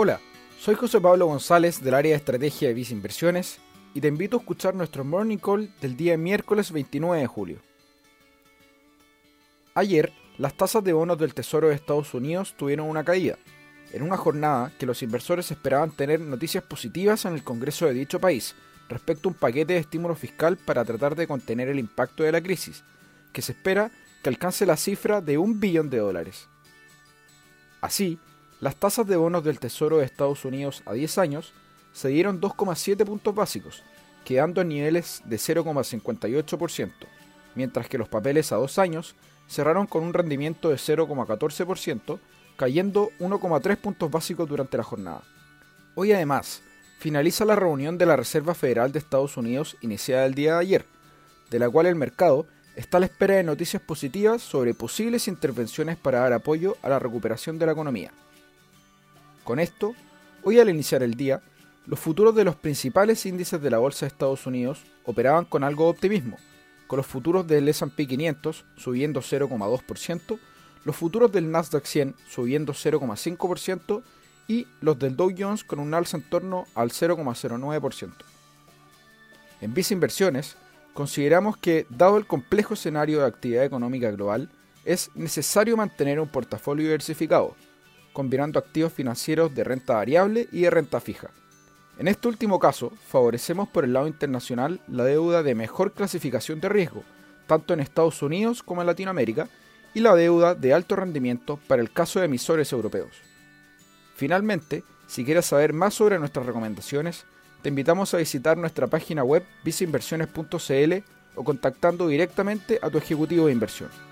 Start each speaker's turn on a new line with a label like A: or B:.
A: Hola, soy José Pablo González del área de estrategia de Visa Inversiones y te invito a escuchar nuestro Morning Call del día miércoles 29 de julio. Ayer, las tasas de bonos del Tesoro de Estados Unidos tuvieron una caída, en una jornada que los inversores esperaban tener noticias positivas en el Congreso de dicho país respecto a un paquete de estímulo fiscal para tratar de contener el impacto de la crisis, que se espera que alcance la cifra de un billón de dólares. Así, las tasas de bonos del Tesoro de Estados Unidos a 10 años se dieron 2,7 puntos básicos, quedando en niveles de 0,58%, mientras que los papeles a 2 años cerraron con un rendimiento de 0,14%, cayendo 1,3 puntos básicos durante la jornada. Hoy además, finaliza la reunión de la Reserva Federal de Estados Unidos iniciada el día de ayer, de la cual el mercado está a la espera de noticias positivas sobre posibles intervenciones para dar apoyo a la recuperación de la economía. Con esto, hoy al iniciar el día, los futuros de los principales índices de la Bolsa de Estados Unidos operaban con algo de optimismo, con los futuros del S&P 500 subiendo 0,2%, los futuros del Nasdaq 100 subiendo 0,5% y los del Dow Jones con un alza en torno al 0,09%. En Visa Inversiones, consideramos que, dado el complejo escenario de actividad económica global, es necesario mantener un portafolio diversificado, combinando activos financieros de renta variable y de renta fija. En este último caso, favorecemos por el lado internacional la deuda de mejor clasificación de riesgo, tanto en Estados Unidos como en Latinoamérica, y la deuda de alto rendimiento para el caso de emisores europeos. Finalmente, si quieres saber más sobre nuestras recomendaciones, te invitamos a visitar nuestra página web viceinversiones.cl o contactando directamente a tu ejecutivo de inversión.